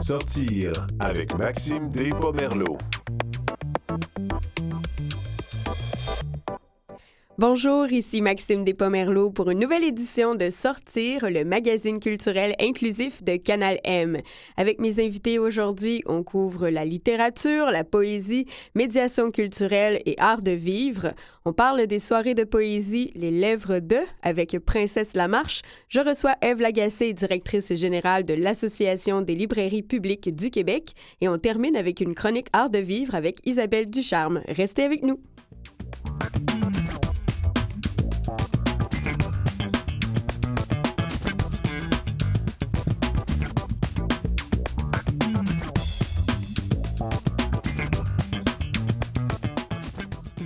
Sortir avec Maxime Despomerleau. Bonjour, ici Maxime Despomerleau pour une nouvelle édition de Sortir, le magazine culturel inclusif de Canal M. Avec mes invités aujourd'hui, on couvre la littérature, la poésie, médiation culturelle et art de vivre. On parle des soirées de poésie Les Lèvres de avec Princesse Lamarche. Je reçois Eve Lagacé, directrice générale de l'Association des librairies publiques du Québec. Et on termine avec une chronique art de vivre avec Isabelle Ducharme. Restez avec nous.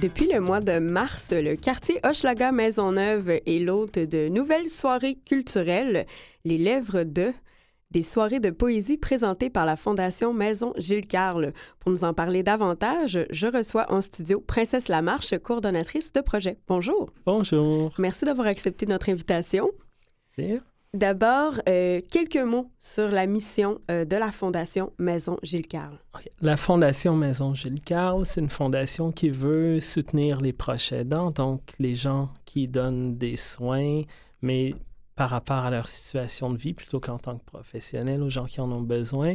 Depuis le mois de mars, le quartier Hochelaga Maisonneuve est l'hôte de nouvelles soirées culturelles, les Lèvres de, des soirées de poésie présentées par la Fondation Maison Gilles Carle. Pour nous en parler davantage, je reçois en studio Princesse Lamarche, coordonnatrice de projet. Bonjour. Bonjour. Merci d'avoir accepté notre invitation. D'abord, euh, quelques mots sur la mission euh, de la Fondation Maison Gilles Carle. La Fondation Maison Gilles Carle, c'est une fondation qui veut soutenir les proches aidants, donc les gens qui donnent des soins, mais par rapport à leur situation de vie plutôt qu'en tant que professionnels, aux gens qui en ont besoin.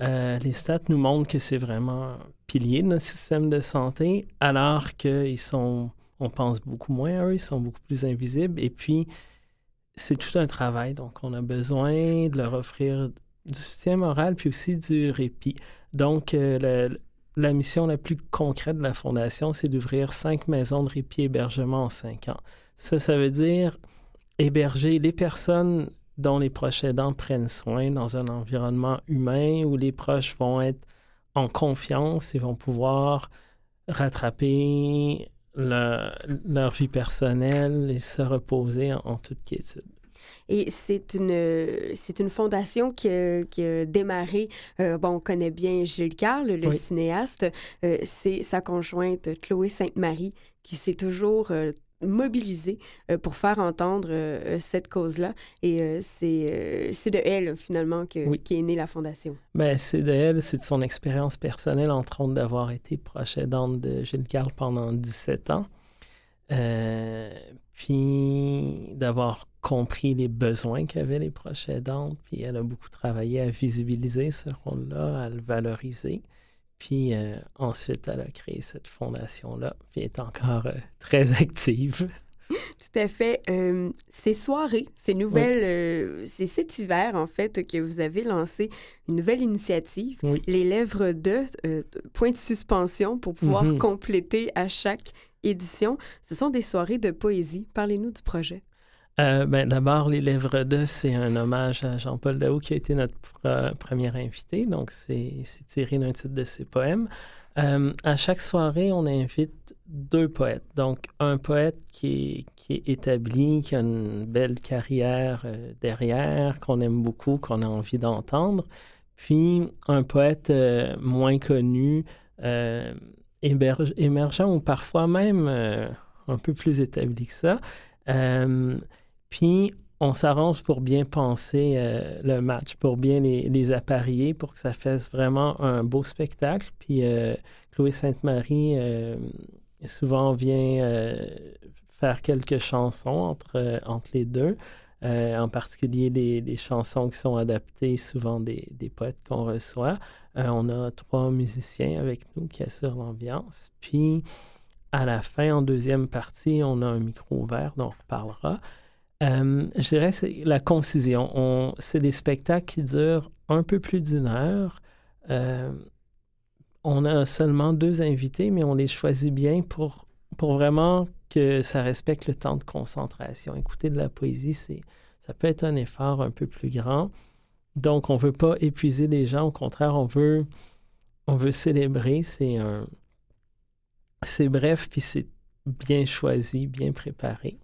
Euh, les stats nous montrent que c'est vraiment un pilier de notre système de santé, alors qu'ils sont, on pense beaucoup moins à eux, ils sont beaucoup plus invisibles. Et puis, c'est tout un travail. Donc, on a besoin de leur offrir du soutien moral puis aussi du répit. Donc, euh, la, mission la plus concrète de la Fondation, c'est d'ouvrir cinq maisons de répit hébergement en cinq ans. Ça, ça veut dire héberger les personnes dont les proches aidants prennent soin dans un environnement humain où les proches vont être en confiance et vont pouvoir rattraper leur vie personnelle et se reposer en, toute quiétude. Et c'est une, c'est une fondation qui a, qui a démarré, euh, bon, on connaît bien Gilles Carle, le cinéaste, euh, c'est sa conjointe Chloé Sainte-Marie qui s'est toujours euh, mobilisée pour faire entendre cette cause-là. Et c'est, c'est de elle, finalement, que, qui est née la fondation. Ben, c'est de elle, c'est de son expérience personnelle, entre autres, d'avoir été proche aidante de Gilles Carle pendant 17 ans. puis d'avoir compris les besoins qu'avaient les proches aidantes, puis elle a beaucoup travaillé à visibiliser ce rôle-là, à le valoriser. Puis euh, ensuite, elle a créé cette fondation-là, puis est encore euh, très active. Tout à fait. Euh, ces soirées, ces nouvelles, c'est cet hiver, en fait, que vous avez lancé une nouvelle initiative, les lèvres de point de suspension pour pouvoir mm-hmm. compléter à chaque édition. Ce sont des soirées de poésie. Parlez-nous du projet. Euh, ben, D'abord, Les Lèvres de, c'est un hommage à Jean-Paul Daou qui a été notre premier invité. Donc, c'est tiré d'un titre de ses poèmes. Euh, à chaque soirée, on invite deux poètes. Donc, un poète qui est, qui est établi, qui a une belle carrière euh, derrière, qu'on aime beaucoup, qu'on a envie d'entendre. Puis, un poète moins connu, émergent ou parfois même un peu plus établi que ça. Puis, on s'arrange pour bien penser euh, le match, pour bien les, les, appareiller, pour que ça fasse vraiment un beau spectacle. Puis, euh, Chloé Sainte-Marie euh, souvent vient faire quelques chansons entre, entre les deux. en particulier les, chansons qui sont adaptées souvent des, des poètes qu'on reçoit. on a trois musiciens avec nous qui assurent l'ambiance. Puis, à la fin, en deuxième partie, on a un micro ouvert dont on reparlera. Euh, je dirais c'est la concision. C'est des spectacles qui durent un peu plus d'une heure. Euh, on a seulement deux invités, mais on les choisit bien pour, vraiment que ça respecte le temps de concentration. Écouter de la poésie, c'est, ça peut être un effort un peu plus grand. Donc, on ne veut pas épuiser les gens. Au contraire, on veut, célébrer. C'est c'est bref, puis c'est bien choisi, bien préparé.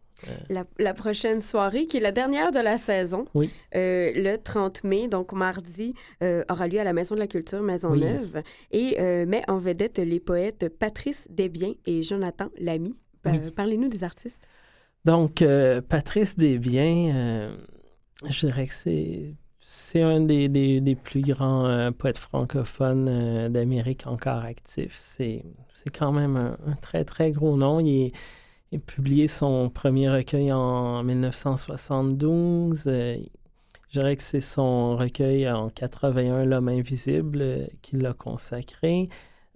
La, prochaine soirée, qui est la dernière de la saison, oui. Euh, le 30 mai, donc mardi, euh, aura lieu à la Maison de la Culture Maisonneuve et euh, met en vedette les poètes Patrice Desbiens et Jonathan Lamy. Parlez-nous des artistes. Donc, Patrice Desbiens, je dirais que c'est c'est un des, des, plus grands euh, poètes francophones euh, d'Amérique encore actifs. C'est, quand même un, très, très gros nom. Il, a publié son premier recueil en 1972. je dirais que c'est son recueil en 81, L'homme invisible, qui l'a consacré.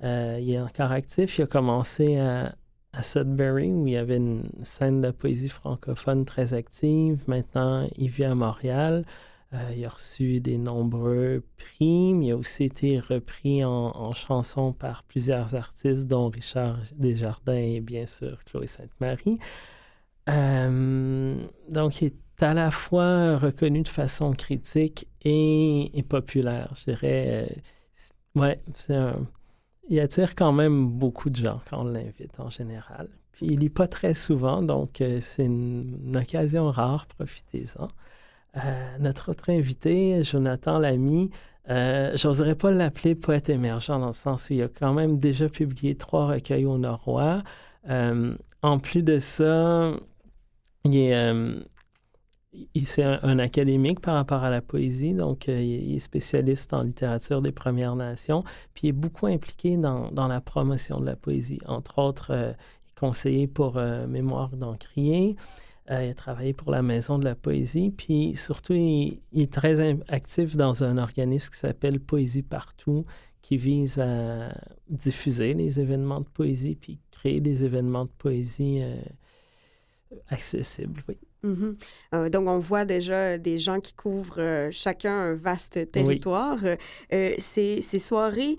il est encore actif. Il a commencé à, à Sudbury, où il y avait une scène de poésie francophone très active. Maintenant, il vit à Montréal. Euh, il a reçu des nombreux prix. Il a aussi été repris en, chanson par plusieurs artistes, dont Richard Desjardins et bien sûr Chloé Sainte-Marie. Euh, donc, il est à la fois reconnu de façon critique et, populaire. Je dirais, euh, ouais, il attire quand même beaucoup de gens quand on l'invite en général. Puis il lit pas très souvent, donc euh, c'est une, occasion rare, profitez-en. Euh, notre autre invité, Jonathan Lamy, euh, j'oserais pas l'appeler poète émergent dans le sens où il a quand même déjà publié trois recueils au Norois. Euh, en plus de ça, il est, c'est un, académique par rapport à la poésie, donc euh, il est spécialiste en littérature des Premières Nations, puis il est beaucoup impliqué dans, la promotion de la poésie. Entre autres, euh, il est conseiller pour euh, Mémoire d'Encrier, il a travaillé pour la Maison de la Poésie, puis surtout, il, est très actif dans un organisme qui s'appelle Poésie Partout, qui vise à diffuser les événements de poésie, puis créer des événements de poésie accessibles. Oui. Mhm. Euh, donc, on voit déjà des gens qui couvrent euh, chacun un vaste territoire. Euh, ces, soirées,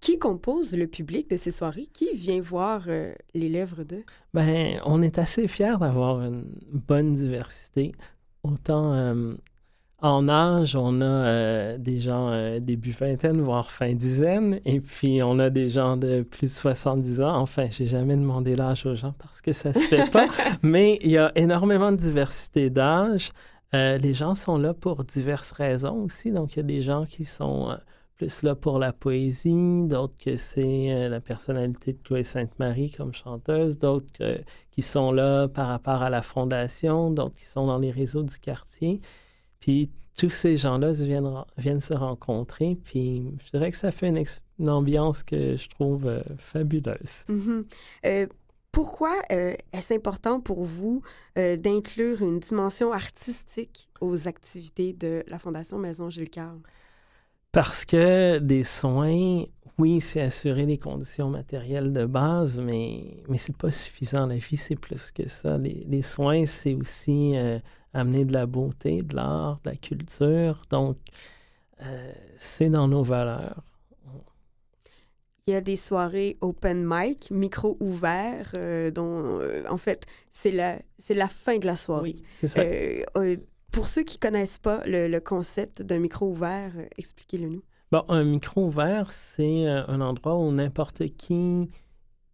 qui compose le public de ces soirées? Qui vient voir les lèvres d'eux? Ben, on est assez fiers d'avoir une bonne diversité. Autant en âge, on a euh, des gens euh, début vingtaine, voire fin dizaine, et puis on a des gens de plus de 70 ans. Enfin, j'ai jamais demandé l'âge aux gens parce que ça se fait pas, mais il y a énormément de diversité d'âge. Euh, les gens sont là pour diverses raisons aussi. Donc, il y a des gens qui sont plus là pour la poésie, d'autres que c'est la personnalité de Chloé Sainte-Marie comme chanteuse, d'autres qui sont là par rapport à la fondation, d'autres qui sont dans les réseaux du quartier. Puis tous ces gens-là viennent, viennent se rencontrer. Puis je dirais que ça fait une, ambiance que je trouve euh, fabuleuse. Mm-hmm. Euh, pourquoi euh, est-ce important pour vous d'inclure une dimension artistique aux activités de la Fondation Maison Gilles? Parce que des soins, oui, c'est assurer les conditions matérielles de base, mais, mais c'est pas suffisant. La vie, c'est plus que ça. Les, les soins, c'est aussi amener de la beauté, de l'art, de la culture. Donc, euh, c'est dans nos valeurs. Il y a des soirées open mic, micro ouvert, euh, dont, euh, en fait, c'est la, c'est la fin de la soirée. Oui, c'est ça. Pour ceux qui ne connaissent pas le, concept d'un micro ouvert, expliquez-le nous. Bon, un micro ouvert, c'est un endroit où n'importe qui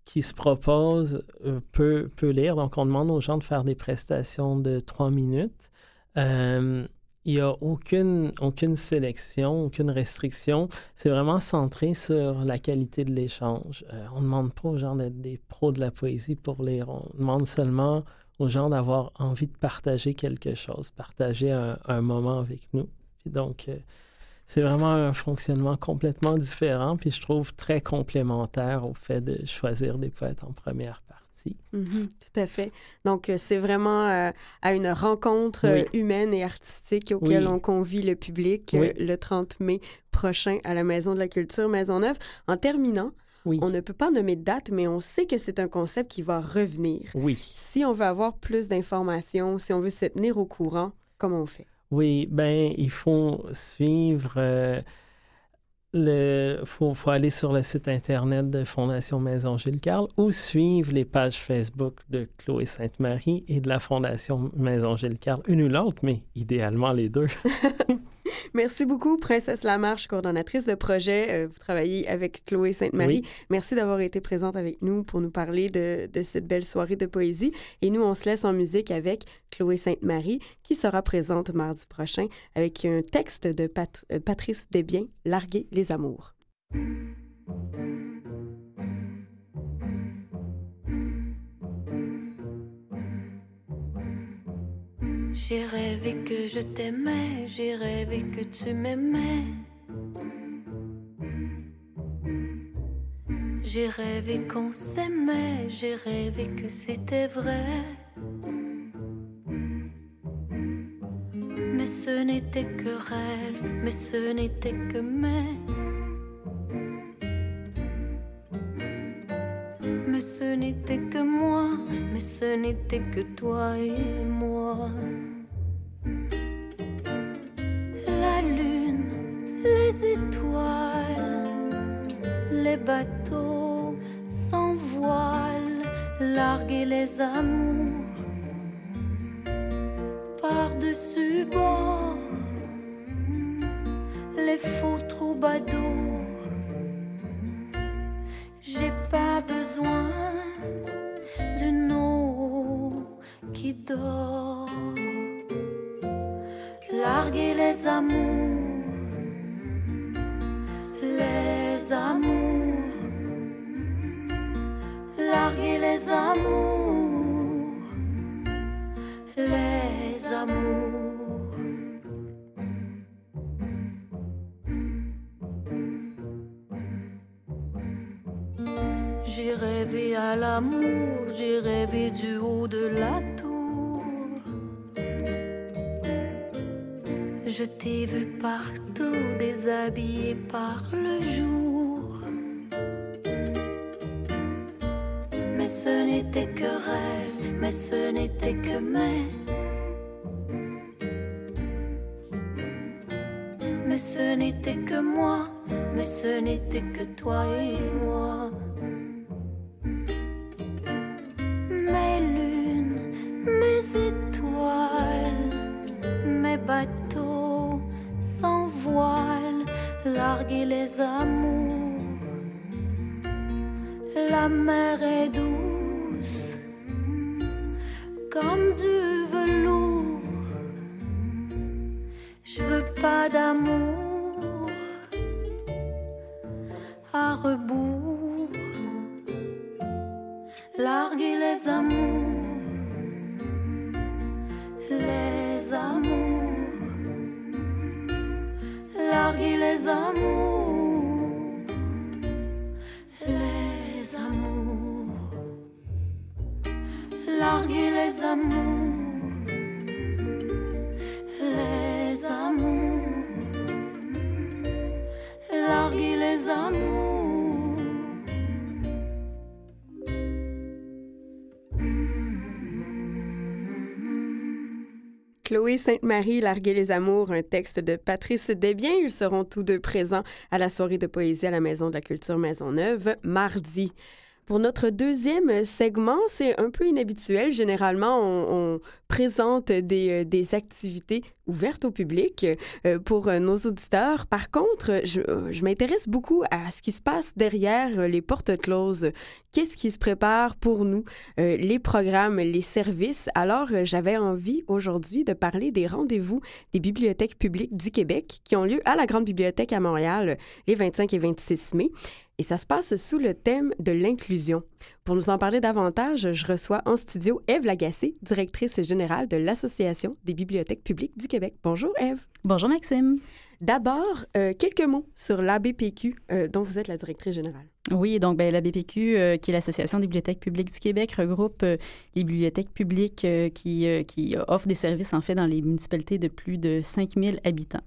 qui se propose euh, peut, peut, lire. Donc, on demande aux gens de faire des prestations de trois minutes. Euh, il n'y a aucune, aucune sélection, aucune restriction. C'est vraiment centré sur la qualité de l'échange. Euh, on ne demande pas aux gens d'être des pros de la poésie pour lire. On demande seulement aux gens d'avoir envie de partager quelque chose, partager un, un moment avec nous. Puis donc, c'est vraiment un fonctionnement complètement différent, puis je trouve très complémentaire au fait de choisir des poètes en première partie. Mm-hmm, tout à fait. Donc, euh, c'est vraiment euh, à une rencontre euh, humaine et artistique auquel on convie le public le 30 mai prochain à la Maison de la Culture Maisonneuve. En terminant, on ne peut pas nommer de date, mais on sait que c'est un concept qui va revenir. Oui. Si on veut avoir plus d'informations, si on veut se tenir au courant, comment on fait? Oui, ben il faut suivre. Euh, faut, aller sur le site internet de Fondation Maison Gilles Carle ou suivre les pages Facebook de Chloé Sainte-Marie et de la Fondation Maison Gilles Carle, une ou l'autre, mais idéalement les deux. Merci beaucoup, Princesse Lamarche, coordonnatrice de projet. Euh, vous travaillez avec Chloé Sainte-Marie. Merci d'avoir été présente avec nous pour nous parler de, cette belle soirée de poésie. Et nous, on se laisse en musique avec Chloé Sainte-Marie, qui sera présente mardi prochain avec un texte de euh, Patrice Desbiens, Larguer les amours. J'ai rêvé que je t'aimais, j'ai rêvé que tu m'aimais. J'ai rêvé qu'on s'aimait, j'ai rêvé que c'était vrai. Mais ce n'était que rêve, mais ce n'était que mais. Mais ce n'était que moi, mais ce n'était que toi et moi. Les bateaux sans voile, larguer les amours par-dessus bord, les faux troubadours. J'ai rêvé à l'amour, j'ai rêvé du haut de la tour. Je t'ai vu partout, déshabillé par le jour. Mais ce n'était que rêve, mais ce n'était que mais. Mais ce n'était que moi, mais ce n'était que toi et moi. La Chloé Sainte-Marie, Larguer les amours, un texte de Patrice Desbiens. Ils seront tous deux présents à la soirée de poésie à la Maison de la Culture Maisonneuve mardi. Pour notre deuxième segment, c'est un peu inhabituel. Généralement, on, présente des, euh, des, activités ouvertes au public euh, pour euh, nos auditeurs. Par contre, je m'intéresse beaucoup à ce qui se passe derrière les portes closes. Qu'est-ce qui se prépare pour nous, les programmes, les services? Alors, j'avais envie aujourd'hui de parler des rendez-vous des bibliothèques publiques du Québec qui ont lieu à la Grande Bibliothèque à Montréal les 25 et 26 mai et ça se passe sous le thème de l'inclusion. Pour nous en parler davantage, je reçois en studio Eve Lagacé, directrice générale de l'Association des bibliothèques publiques du Québec. Bonjour Eve. Bonjour Maxime. D'abord, euh, quelques mots sur l'ABPQ euh, dont vous êtes la directrice générale. Oui, donc ben, l'ABPQ, euh, qui est l'Association des bibliothèques publiques du Québec, regroupe euh, les bibliothèques publiques euh, qui, qui offrent des services en fait dans les municipalités de plus de 5000 habitants.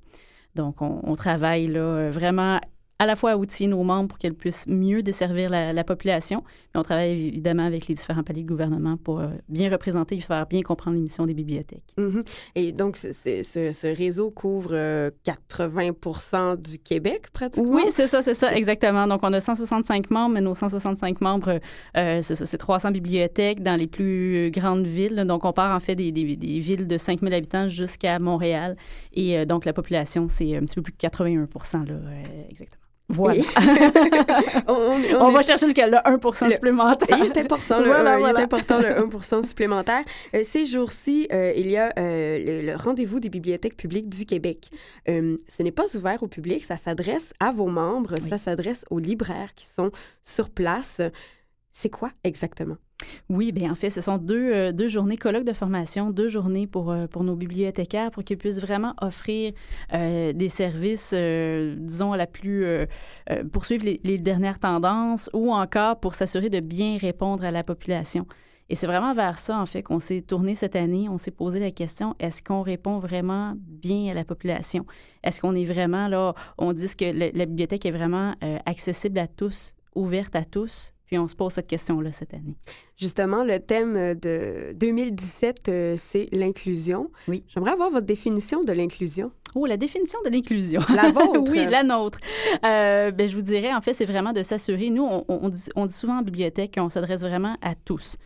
Donc, on, on travaille là vraiment à la fois à outiller nos membres pour qu'elles puissent mieux desservir la, la, population, mais on travaille évidemment avec les différents paliers de gouvernement pour euh, bien représenter et faire bien comprendre les missions des bibliothèques. Mm -hmm. Et donc, c est, c est, ce, ce, réseau couvre euh, 80 du Québec, pratiquement? Oui, c'est ça, c'est ça, exactement. Donc, on a 165 membres, mais nos 165 membres, euh, c'est 300 bibliothèques dans les plus grandes villes. Donc, on part en fait des, des, des villes de 5000 habitants jusqu'à Montréal. Et euh, donc, la population, c'est un petit peu plus de 81 là, exactement. Voilà. on, on, on est... va chercher le, le 1 le, supplémentaire. Il est important, le, voilà, voilà. Il est important, le 1 supplémentaire. Euh, ces jours-ci, euh, il y a euh, le, le rendez-vous des bibliothèques publiques du Québec. Euh, ce n'est pas ouvert au public, ça s'adresse à vos membres, oui. ça s'adresse aux libraires qui sont sur place. C'est quoi exactement? Oui, bien en fait, ce sont deux, deux journées colloques de formation, deux journées pour, pour nos bibliothécaires pour qu'ils puissent vraiment offrir des services, disons, poursuivre les, dernières tendances ou encore pour s'assurer de bien répondre à la population. Et c'est vraiment vers ça, en fait, qu'on s'est tourné cette année. On s'est posé la question, est-ce qu'on répond vraiment bien à la population? Est-ce qu'on est vraiment là, on dit que la, bibliothèque est vraiment euh, accessible à tous, ouverte à tous? Puis on se pose cette question-là cette année. Justement, le thème de 2017, euh, c'est l'inclusion. Oui. J'aimerais avoir votre définition de l'inclusion. Oh, la définition de l'inclusion. La vôtre. oui, la nôtre. Euh, ben, je vous dirais, en fait, c'est vraiment de s'assurer. Nous, on, dit, on, dit, souvent en bibliothèque qu'on s'adresse vraiment à tous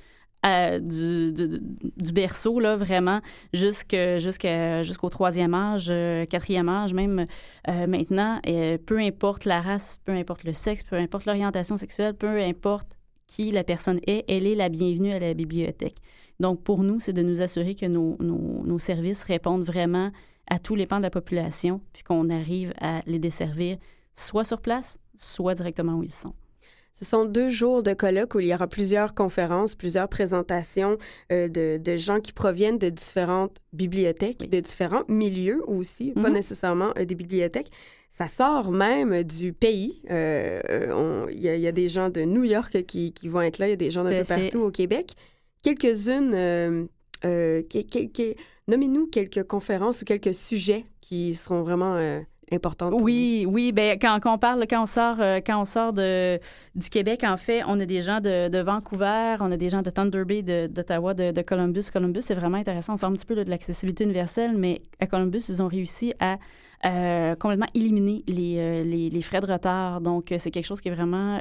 du, berceau, là, vraiment, jusqu'au troisième âge, euh, quatrième âge, même euh, maintenant. Et peu importe la race, peu importe le sexe, peu importe l'orientation sexuelle, peu importe qui la personne est, elle est la bienvenue à la bibliothèque. Donc, pour nous, c'est de nous assurer que nos, nos services répondent vraiment à tous les pans de la population, puis qu'on arrive à les desservir soit sur place, soit directement où ils sont. Ce sont deux jours de colloque où il y aura plusieurs conférences, plusieurs présentations euh, de, de, gens qui proviennent de différentes bibliothèques, de différents milieux aussi, pas mhm. nécessairement euh, des bibliothèques. Ça sort même du pays. Euh, il y, a des gens de New York qui, qui vont être là, il y a des gens d'un peu partout au Québec. Quelques-unes, quelques, nommez-nous quelques conférences ou quelques sujets qui seront vraiment importante. Oui, oui. Ben, quand, on parle, quand on sort, euh, quand on sort de, du Québec, en fait, on a des gens de, Vancouver, on a des gens de Thunder Bay, d'Ottawa, de, Columbus. Columbus, c'est vraiment intéressant. On sort un petit peu de l'accessibilité universelle, mais à Columbus, ils ont réussi à euh, complètement éliminer euh, les, les, frais de retard. Donc, c'est quelque chose qui est vraiment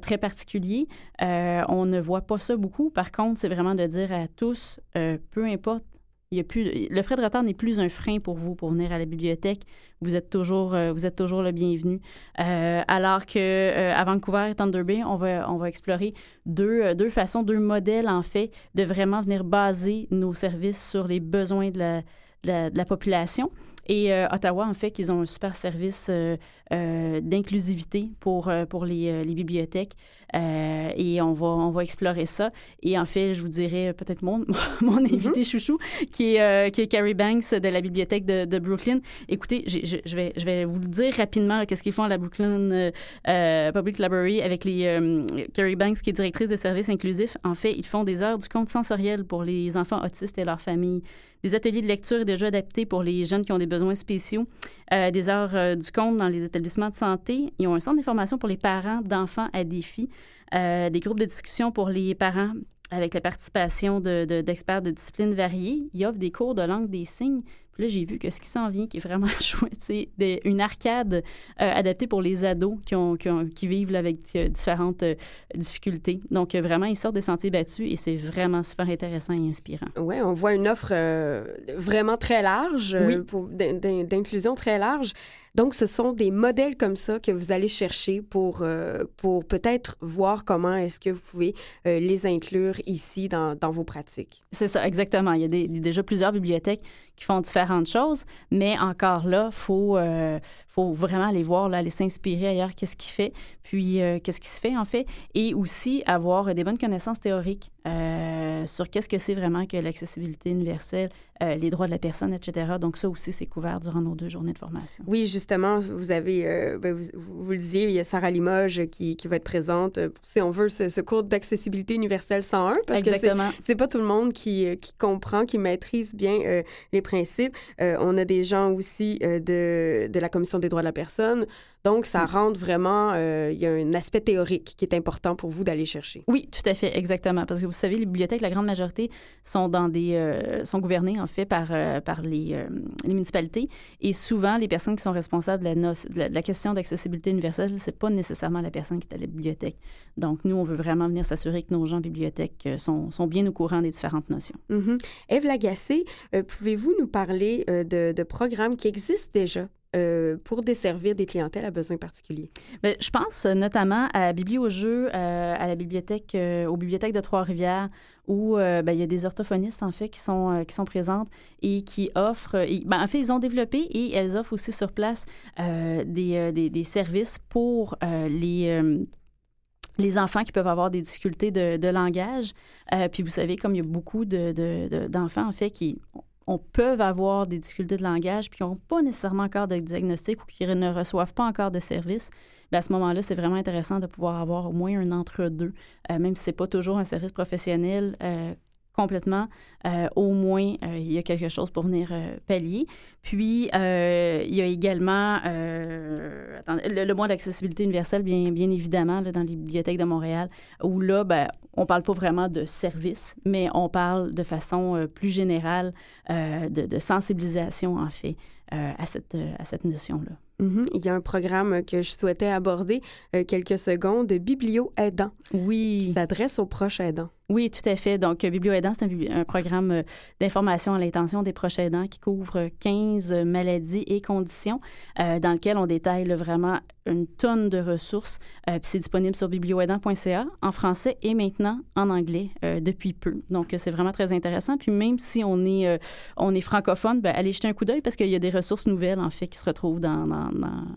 très particulier. on ne voit pas ça beaucoup. Par contre, c'est vraiment de dire à tous, peu importe il a plus, le frais de retard n'est plus un frein pour vous pour venir à la bibliothèque. Vous êtes toujours, euh, vous êtes toujours le bienvenu. Euh, alors que euh, Vancouver et Thunder Bay, on va, on va explorer deux, deux façons, deux modèles en fait de vraiment venir baser nos services sur les besoins de la, de la population. Et Ottawa, en fait, ils ont un super service d'inclusivité pour, pour les, les bibliothèques. Et on va, on va explorer ça. Et en fait, je vous dirais peut-être mon, mon mm-hmm. invité chouchou, qui est, qui est Carrie Banks de la bibliothèque de, de Brooklyn. Écoutez, je, vais, je vais vous le dire rapidement, qu'est-ce qu'ils font à la Brooklyn Public Library avec les Carrie Banks, qui est directrice des services inclusifs. En fait, ils font des heures du compte sensoriel pour les enfants autistes et leurs familles des ateliers de lecture déjà adaptés pour les jeunes qui ont des besoins spéciaux, euh, des heures euh, du compte dans les établissements de santé. Ils ont un centre d'information pour les parents d'enfants à défi, euh, des groupes de discussion pour les parents avec la participation d'experts de, de disciplines variées. Ils offrent des cours de langue des signes là, j'ai vu que ce qui s'en vient, qui est vraiment chouette, c'est une arcade euh, adaptée pour les ados qui, ont, qui, vivent avec euh, différentes euh, difficultés. Donc, vraiment, ils sortent des sentiers battus et c'est vraiment super intéressant et inspirant. Oui, on voit une offre vraiment très large, d'inclusion très large. Donc, ce sont des modèles comme ça que vous allez chercher pour, euh, pour peut-être voir comment est-ce que vous pouvez euh, les inclure ici dans, dans vos pratiques. C'est ça, exactement. Il y a déjà plusieurs bibliothèques qui font différentes choses, mais encore là, il faut, euh, faut vraiment aller voir, là, aller s'inspirer ailleurs, qu'est-ce qui fait, puis qu'est-ce qui se fait en fait, et aussi avoir des bonnes connaissances théoriques sur qu'est-ce que c'est vraiment que l'accessibilité universelle, les droits de la personne, etc. Donc ça aussi, c'est couvert durant nos deux journées de formation. Oui, juste justement, vous avez, euh, ben, vous, vous, le disiez, il y a Sarah Limoges qui, qui va être présente, euh, si on veut, ce, cours d'accessibilité universelle 101, parce Exactement. que c'est pas tout le monde qui, euh, qui comprend, qui maîtrise bien les principes. on a des gens aussi de, de la Commission des droits de la personne. Donc, ça mm. rend vraiment, il y a un aspect théorique qui est important pour vous d'aller chercher. Oui, tout à fait, exactement. Parce que vous savez, les bibliothèques, la grande majorité sont dans des, sont gouvernées en fait par, par les, les municipalités. Et souvent, les personnes qui sont responsables de la, question d'accessibilité universelle, c'est pas nécessairement la personne qui est à la bibliothèque. Donc, nous, on veut vraiment venir s'assurer que nos gens bibliothèques euh, sont, sont, bien au courant des différentes notions. Mm Eve Lagacé, euh, pouvez-vous nous parler euh, de, de, programmes qui existent déjà? Pour desservir des clientèles à besoins particuliers? Je pense notamment à Bibli au jeu, à la bibliothèque, aux bibliothèques de Trois-Rivières, où euh, ben, il y a des orthophonistes, en fait, qui sont, euh, qui sont présentes et qui offrent... Ben, en fait, ils ont développé et elles offrent aussi sur place euh, des, des, services pour les les enfants qui peuvent avoir des difficultés de, langage. puis vous savez, comme il y a beaucoup d'enfants, de, en fait, qui on peuvent avoir des difficultés de langage puis qui n'ont pas nécessairement encore de diagnostic ou qui ne reçoivent pas encore de service, bien à ce moment-là, c'est vraiment intéressant de pouvoir avoir au moins un entre-deux, même si ce n'est pas toujours un service professionnel complètement, euh, au moins, euh, il y a quelque chose pour venir euh, pallier. Puis, il y a également le, mois d'accessibilité universelle, bien, bien évidemment, dans les bibliothèques de Montréal, où là, ben, on ne parle pas vraiment de service, mais on parle de façon plus générale de, de, sensibilisation, en fait, à cette, à cette notion-là. Mhm. Il y a un programme que je souhaitais aborder quelques secondes, Biblio Aidant. Oui. Qui s'adresse aux proches aidants. Oui, tout à fait. Donc, Biblio Aidant, c'est un, programme euh, d'information à l'intention des proches aidants qui couvre 15 maladies et conditions euh, dans lequel on détaille vraiment une tonne de ressources. Euh, puis c'est disponible sur biblioaidant.ca en français et maintenant en anglais depuis peu. Donc, c'est vraiment très intéressant. Puis même si on est, on est francophone, bien, allez jeter un coup d'œil parce qu'il y a des ressources nouvelles, en fait, qui se retrouvent dans, dans,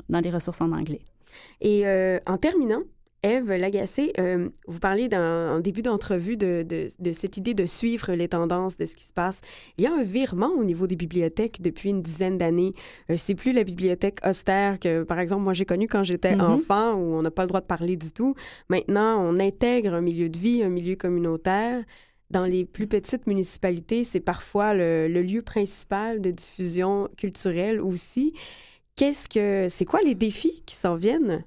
dans les ressources en anglais. Et en terminant, Eve Lagacé, euh, vous parlez en début d'entrevue de, cette idée de suivre les tendances de ce qui se passe. Il y a un virement au niveau des bibliothèques depuis une dizaine d'années. Euh, c'est plus la bibliothèque austère que, par exemple, moi j'ai connue quand j'étais mm-hmm. enfant où on n'a pas le droit de parler du tout. Maintenant, on intègre un milieu de vie, un milieu communautaire. Dans les plus petites municipalités, c'est parfois le, le lieu principal de diffusion culturelle aussi. Qu'est-ce que, c'est quoi les défis qui s'en viennent?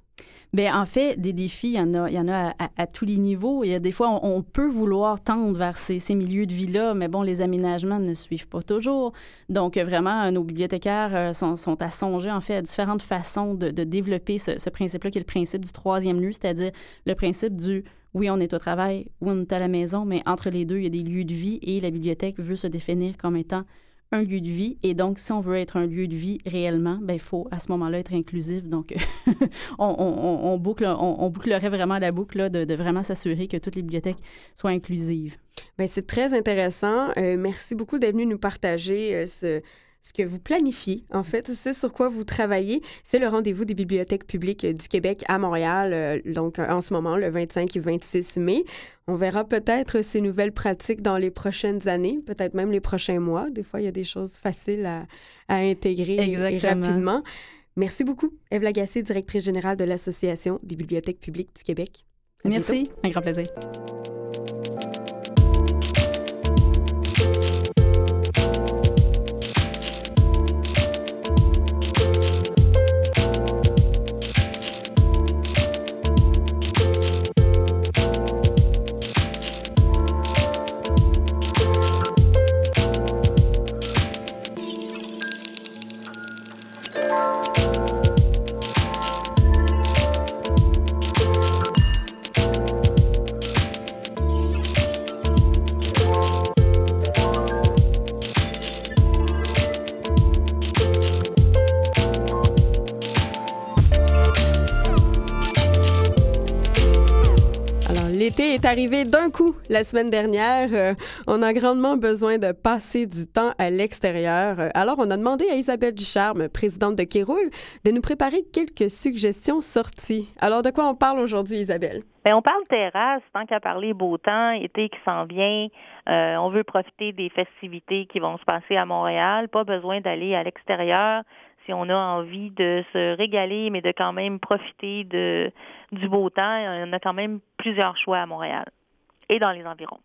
Bien, en fait, des défis, il y en a, à, tous les niveaux. Il y des fois, on, peut vouloir tendre vers ces, milieux de vie-là, mais bon, les aménagements ne suivent pas toujours. Donc, vraiment, nos bibliothécaires euh, sont, sont à songer, en fait, à différentes façons de, développer ce, ce principe-là, qui est le principe du troisième lieu, c'est-à-dire le principe du oui, on est au travail, oui, on est à la maison, mais entre les deux, il y a des lieux de vie et la bibliothèque veut se définir comme étant un lieu de vie. Et donc, si on veut être un lieu de vie réellement, ben, il faut à ce moment-là être inclusif. Donc, on, boucle, on, bouclerait vraiment la boucle de, vraiment s'assurer que toutes les bibliothèques soient inclusives. Bien, c'est très intéressant. Euh, merci beaucoup d'être venu nous partager euh, ce, ce que vous planifiez, en fait, c'est sur quoi vous travaillez. C'est le rendez-vous des bibliothèques publiques du Québec à Montréal, euh, donc en ce moment, le 25 et 26 mai. On verra peut-être ces nouvelles pratiques dans les prochaines années, peut-être même les prochains mois. Des fois, il y a des choses faciles à, intégrer rapidement. Merci beaucoup, Eve Lagacé, directrice générale de l'Association des bibliothèques publiques du Québec. Merci, un grand plaisir. La semaine dernière. Euh, on a grandement besoin de passer du temps à l'extérieur. Euh, alors, on a demandé à Isabelle Ducharme, présidente de Kéroul, de nous préparer quelques suggestions sorties. Alors, de quoi on parle aujourd'hui, Isabelle? Bien, on parle terrasse, tant qu'à parler beau temps, été qui s'en vient. Euh, on veut profiter des festivités qui vont se passer à Montréal. Pas besoin d'aller à l'extérieur si on a envie de se régaler, mais de quand même profiter du beau temps, on a quand même plusieurs choix à Montréal et dans les environs.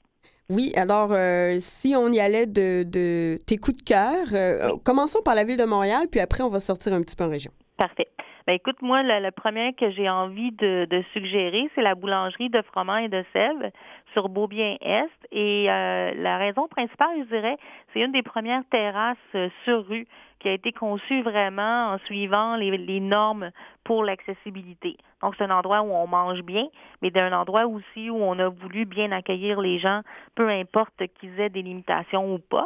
Oui, alors euh, si on y allait de, tes coups de cœur, euh, commençons par la ville de Montréal, puis après on va sortir un petit peu en région. Parfait. Ben, écoute, moi, le, premier que j'ai envie de, suggérer, c'est la boulangerie de froment et de sève sur Beaubien-Est. Et euh, la raison principale, je dirais, c'est une des premières terrasses sur rue qui a été conçu vraiment en suivant les, normes pour l'accessibilité. Donc, c'est un endroit où on mange bien, mais d'un endroit aussi où on a voulu bien accueillir les gens, peu importe qu'ils aient des limitations ou pas.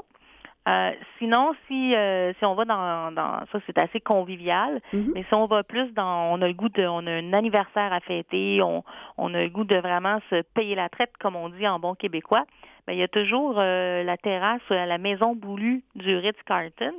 Euh, sinon, si euh, si on va dans, dans ça, c'est assez convivial. Mm-hmm. Mais si on va plus dans, on a le goût de, on a un anniversaire à fêter, on, on a le goût de vraiment se payer la traite, comme on dit en bon québécois. ben, il y a toujours la terrasse à la maison Boulu du Ritz-Carlton.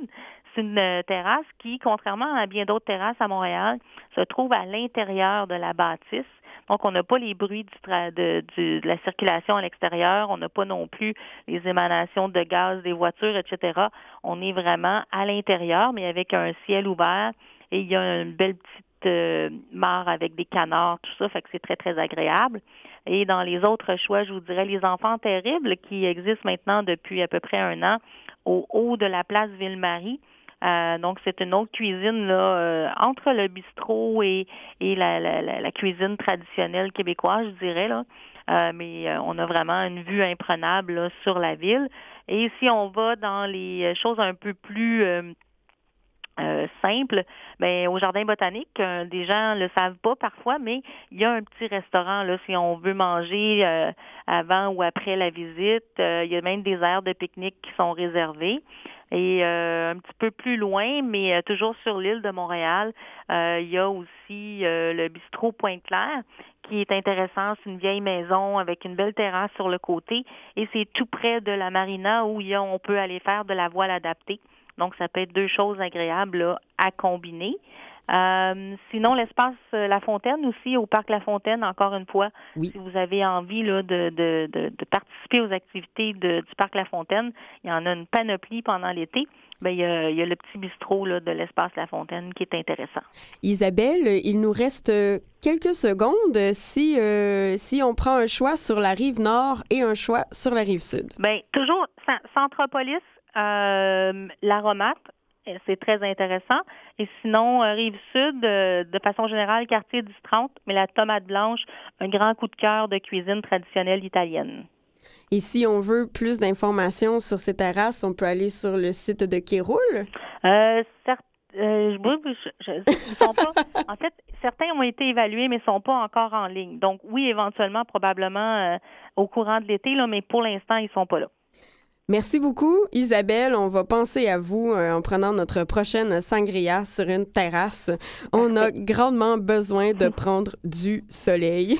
C'est une terrasse qui, contrairement à bien d'autres terrasses à Montréal, se trouve à l'intérieur de la bâtisse. Donc, on n'a pas les bruits de, la circulation à l'extérieur, on n'a pas non plus les émanations de gaz des voitures, etc. On est vraiment à l'intérieur, mais avec un ciel ouvert et il y a une belle petite euh, mare avec des canards, tout ça, fait que c'est très, très agréable. Et dans les autres choix, je vous dirais les enfants terribles qui existent maintenant depuis à peu près un an au haut de la place Ville-Marie. Euh, donc, c'est une autre cuisine là, euh, entre le bistrot et, la, cuisine traditionnelle québécoise, je dirais. Là. Euh, mais on a vraiment une vue imprenable sur la ville. Et si on va dans les choses un peu plus simples, ben, au jardin botanique, des gens le savent pas parfois, mais il y a un petit restaurant là si on veut manger avant ou après la visite. il y a même des aires de pique-nique qui sont réservées. Et euh, un petit peu plus loin, mais euh, toujours sur l'île de Montréal, euh, il y a aussi le bistrot Pointe-Claire qui est intéressant. C'est une vieille maison avec une belle terrasse sur le côté et c'est tout près de la marina où on peut aller faire de la voile adaptée. Donc, ça peut être deux choses agréables à combiner. Euh, sinon, l'espace euh, La Fontaine aussi, au parc La Fontaine, encore une fois, si vous avez envie là, de, de, de, participer aux activités de, du parc La Fontaine, il y en a une panoplie pendant l'été. Ben, il, y a, il y a le petit bistrot là, de l'espace La Fontaine qui est intéressant. Isabelle, il nous reste quelques secondes si, euh, si on prend un choix sur la rive nord et un choix sur la rive sud. Bien, toujours Centropolis, euh, l'Aromate, c'est très intéressant. Et sinon, euh, rive sud, euh, de façon générale, quartier 10-30, mais la tomate blanche, un grand coup de cœur de cuisine traditionnelle italienne. Et si on veut plus d'informations sur ces terrasses, on peut aller sur le site de Kéroul? Euh, euh, sont pas, en fait, certains ont été évalués, mais ne sont pas encore en ligne. Donc, oui, éventuellement, probablement au courant de l'été, là, mais pour l'instant, ils sont pas là. Merci beaucoup, Isabelle. On va penser à vous euh, en prenant notre prochaine sangria sur une terrasse. On a grandement besoin de prendre du soleil.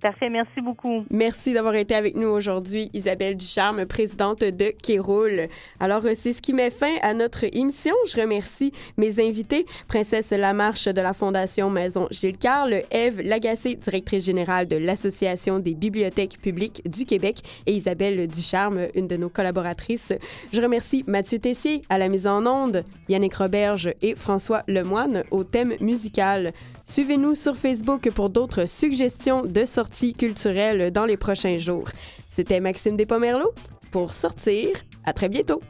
Parfait, merci beaucoup. Merci d'avoir été avec nous aujourd'hui, Isabelle Ducharme, présidente de Kéroul. Alors, euh, c'est ce qui met fin à notre émission. Je remercie mes invités, Princesse Lamarche de la Fondation Maison Gilles Carle, Eve Lagacé, directrice générale de l'Association des bibliothèques publiques du Québec, et Isabelle Ducharme, une de nos collaboratrices. Je remercie Mathieu Tessier à la mise en onde, Yannick Roberge et François Lemoine au thème musical. Suivez-nous sur Facebook pour d'autres suggestions de sorties culturelles dans les prochains jours. C'était Maxime Despomerleau pour sortir. À très bientôt.